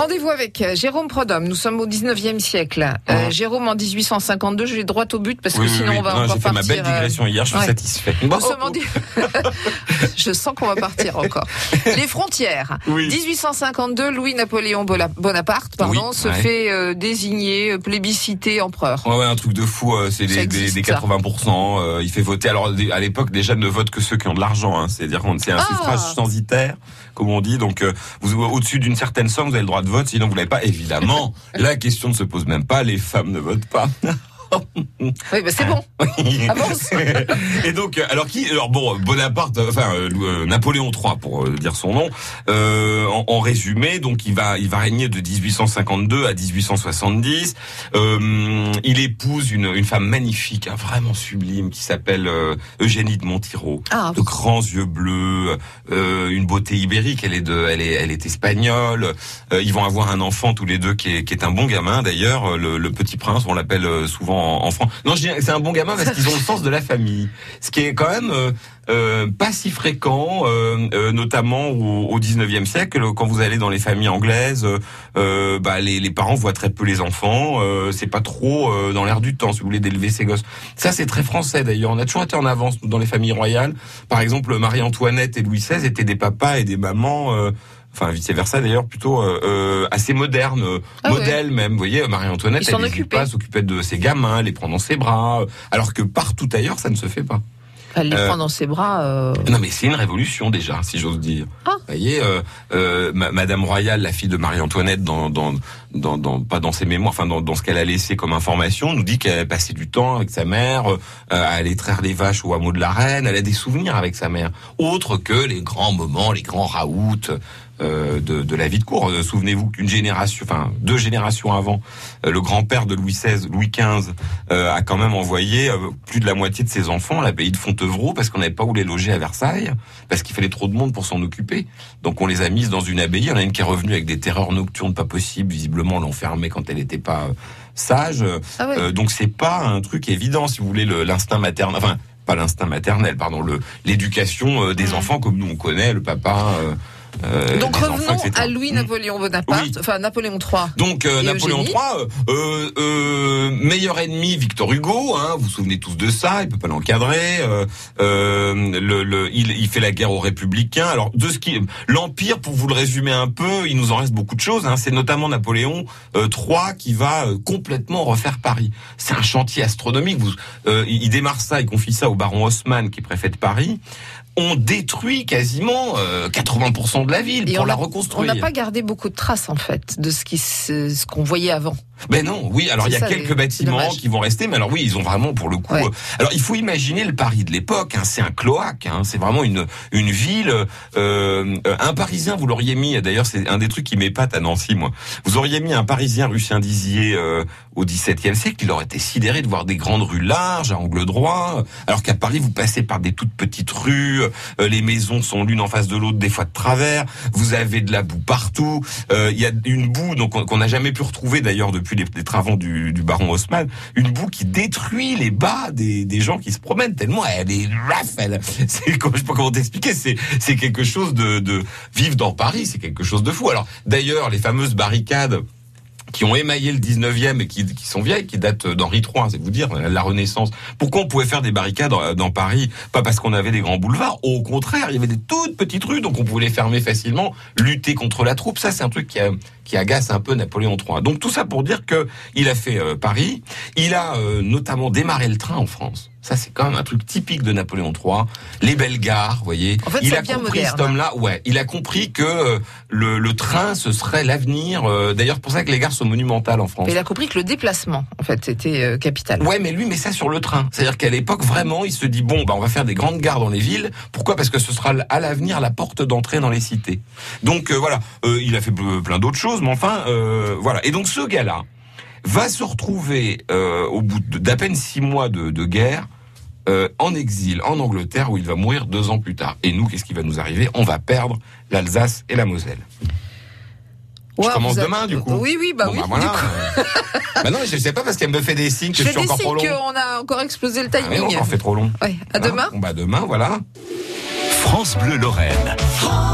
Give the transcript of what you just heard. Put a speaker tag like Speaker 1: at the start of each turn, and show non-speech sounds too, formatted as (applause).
Speaker 1: Rendez-vous avec euh, Jérôme Prodhomme. Nous sommes au 19e siècle. Euh,
Speaker 2: Ah.
Speaker 1: Jérôme en 1852, je vais droit au but parce que
Speaker 2: Oui,
Speaker 1: sinon
Speaker 2: oui.
Speaker 1: on va
Speaker 2: Non,
Speaker 1: encore
Speaker 2: J'ai fait
Speaker 1: partir.
Speaker 2: ma belle
Speaker 1: euh,
Speaker 2: digression hier, je suis
Speaker 1: ouais.
Speaker 2: satisfait.
Speaker 1: Nous sommes en (laughs) je sens qu'on va partir encore. (laughs) Les frontières.
Speaker 2: Oui.
Speaker 1: 1852, Louis-Napoléon Bonaparte pardon, se
Speaker 2: ouais.
Speaker 1: fait euh, désigner, plébisciter empereur.
Speaker 2: Ouais, ouais, un truc de fou, euh, c'est des, des,
Speaker 1: existe,
Speaker 2: des
Speaker 1: ça.
Speaker 2: 80%. euh, il fait voter. Alors à l'époque, déjà, ne vote que ceux qui ont de l'argent. Hein, C'est-à-dire qu'on c'est un
Speaker 1: Ah.
Speaker 2: suffrage censitaire, comme on dit. Donc, vous au-dessus d'une certaine somme, vous avez le droit de vote. Sinon, vous l'avez pas. Évidemment, la question ne se pose même pas. Les femmes ne votent pas. (laughs)
Speaker 1: Oui, bah c'est bon. (laughs) Avance. (laughs)
Speaker 2: Et donc, alors qui Alors bon, Bonaparte, enfin euh, Napoléon III pour euh, dire son nom. euh, en, en résumé, donc il va, il va régner de 1852 à 1870. Euh, il épouse une, une femme magnifique, hein, vraiment sublime, qui s'appelle Eugénie de Montiro.
Speaker 1: Ah,
Speaker 2: De grands yeux bleus, une beauté ibérique. Elle est de, elle est, elle est espagnole. Ils vont avoir un enfant tous les deux qui est, qui est un bon gamin d'ailleurs. Le, le petit prince, on l'appelle souvent en, France. Non, c'est un bon gamin parce qu'ils ont le sens de la famille. Ce qui est quand même euh, euh, pas si fréquent, euh, euh, notamment au, au 19e siècle, quand vous allez dans les familles anglaises, euh, euh, bah, les, les parents voient très peu les enfants. C'est pas trop dans l'air du temps, si vous voulez, d'élever ses gosses. Ça, c'est très français d'ailleurs. On a toujours été en avance dans les familles royales. Par exemple, Marie-Antoinette et Louis XVI étaient des papas et des mamans. Enfin, vice versa d'ailleurs, plutôt euh, euh, assez moderne, euh,
Speaker 1: Ah ouais.
Speaker 2: modèle même. Vous voyez, Marie-Antoinette, elle n'hésite pas à s'occuper de ses gamins, les prendre dans ses bras, alors que partout ailleurs, ça ne se fait pas.
Speaker 1: Elle les
Speaker 2: Euh,
Speaker 1: prend dans ses bras. euh,
Speaker 2: Non, mais c'est une révolution déjà, si j'ose dire.
Speaker 1: Ah.
Speaker 2: Vous voyez, euh, ma- Madame Royale, la fille de Marie-Antoinette, dans, dans, dans, dans- pas dans ses mémoires, enfin dans, dans ce qu'elle a laissé comme information, nous dit qu'elle a passé du temps avec sa mère, euh, à aller traire des vaches au hameau de la Reine. Elle a des souvenirs avec sa mère, autres que les grands moments, les grands raouts. Euh, de, de la vie de cour. Euh, Souvenez-vous qu'une génération, enfin deux générations avant, euh, le grand-père de Louis XVI, Louis XV, a quand même envoyé plus de la moitié de ses enfants à l'abbaye de Fontevraud parce qu'on n'avait pas où les loger à Versailles, parce qu'il fallait trop de monde pour s'en occuper. Donc on les a mises dans une abbaye. Il y en a une qui est revenue avec des terreurs nocturnes pas possibles. Visiblement, on l'enfermait quand elle n'était pas sage.
Speaker 1: Ah.
Speaker 2: Euh, donc c'est pas un truc évident, si vous voulez, le- l'instinct maternel. Enfin, pas l'instinct maternel, pardon, l'éducation euh, des enfants comme nous on connaît, le papa. euh, euh,
Speaker 1: Donc
Speaker 2: enfants,
Speaker 1: revenons à
Speaker 2: Mm.
Speaker 1: Louis-Napoléon Bonaparte,
Speaker 2: Oui.
Speaker 1: enfin Napoléon III.
Speaker 2: Donc euh, Napoléon III, euh, euh, meilleur ennemi Victor Hugo, hein, vous vous souvenez tous de ça, il peut pas l'encadrer. euh, euh, le, le- il, il fait la guerre aux républicains. Alors de ce qui, l'empire, pour vous le résumer un peu, il nous en reste beaucoup de choses. Hein, c'est notamment Napoléon euh, III qui va euh, complètement refaire Paris. C'est un chantier astronomique. Vous, euh, il il démarre ça, il confie ça au baron Haussmann qui est préfet de Paris. On détruit quasiment euh, 80% de la ville
Speaker 1: Et
Speaker 2: pour
Speaker 1: on
Speaker 2: la
Speaker 1: a- On
Speaker 2: reconstruire.
Speaker 1: n'a pas gardé beaucoup de traces en fait de ce qui se- ce qu'on voyait avant.
Speaker 2: Ben non, oui. Alors il y a
Speaker 1: ça,
Speaker 2: quelques bâtiments
Speaker 1: dommage.
Speaker 2: qui vont rester, mais alors oui, ils ont vraiment pour le coup.
Speaker 1: Ouais.
Speaker 2: euh, Alors il faut imaginer le Paris de l'époque. Hein, c'est un cloaque. Hein, c'est vraiment une une ville. euh, euh, un Parisien, vous l'auriez mis. D'ailleurs, c'est un des trucs qui m'épate à Nancy, moi. Vous auriez mis un Parisien rue Saint-Dizier euh, au XVIIe siècle, il aurait été sidéré de voir des grandes rues larges à angle droit. Alors qu'à Paris, vous passez par des toutes petites rues. les maisons sont l'une en face de l'autre, des fois de travers. Vous avez de la boue partout. Il y a une boue donc qu'on qu'on n'a jamais pu retrouver d'ailleurs depuis les, les travaux du, baron Haussmann, une boue qui détruit les bas des, gens qui se promènent tellement elle est raf, elle, (laughs) c'est je sais pas comment t'expliquer, c'est quelque chose de, vivre dans Paris, c'est quelque chose de fou. Alors d'ailleurs les fameuses barricades qui ont émaillé le 19e et qui, sont vieilles, qui datent d'Henri III, c'est vous dire, la Renaissance. Pourquoi on pouvait faire des barricades dans- dans Paris? Pas parce qu'on avait des grands boulevards, au contraire, il y avait des toutes petites rues, donc on pouvait les fermer facilement, lutter contre la troupe. Ça, c'est un truc qui, a- qui agace un peu Napoléon III. Donc tout ça pour dire que il a fait euh, Paris, il a euh, notamment démarré le train en France. Ça, c'est quand même un truc typique de Napoléon III. Les belles gares, vous voyez.
Speaker 1: En fait,
Speaker 2: il a compris
Speaker 1: moderne.
Speaker 2: cet homme-là, ouais, il a compris que euh, le, le train, ce serait l'avenir. euh, D'ailleurs, pour ça que les gares sont monumentales en France.
Speaker 1: Mais il a compris que le déplacement en fait était euh, capital.
Speaker 2: Ouais, mais lui, met ça sur le train. C'est-à-dire qu'à l'époque, vraiment, il se dit bon, bah, on va faire des grandes gares dans les villes. Pourquoi? Parce que ce sera à l'avenir la porte d'entrée dans les cités. Donc voilà, il a fait ple- plein d'autres choses, mais enfin, euh, voilà. Et donc ce gars-là va se retrouver euh, au bout d'à peine six mois de, de guerre. euh, en exil en Angleterre où il va mourir deux ans plus tard. Et nous, qu'est-ce qui va nous arriver? On va perdre l'Alsace et la Moselle. Je
Speaker 1: Ouais,
Speaker 2: commence
Speaker 1: avez-
Speaker 2: demain, du coup.
Speaker 1: Oui, oui, bah
Speaker 2: Bon,
Speaker 1: oui.
Speaker 2: bah, voilà.
Speaker 1: du coup. (laughs)
Speaker 2: bah non, je sais pas parce qu'elle me fait des signes que
Speaker 1: Je
Speaker 2: suis
Speaker 1: des
Speaker 2: encore trop
Speaker 1: signes
Speaker 2: long.
Speaker 1: qu'on a encore explosé le
Speaker 2: Ah, mais
Speaker 1: timing.
Speaker 2: j'en fais trop long.
Speaker 1: Ouais, à
Speaker 2: Hein
Speaker 1: demain.
Speaker 2: Bon, bah demain, voilà.
Speaker 3: France Bleu Lorraine.
Speaker 4: France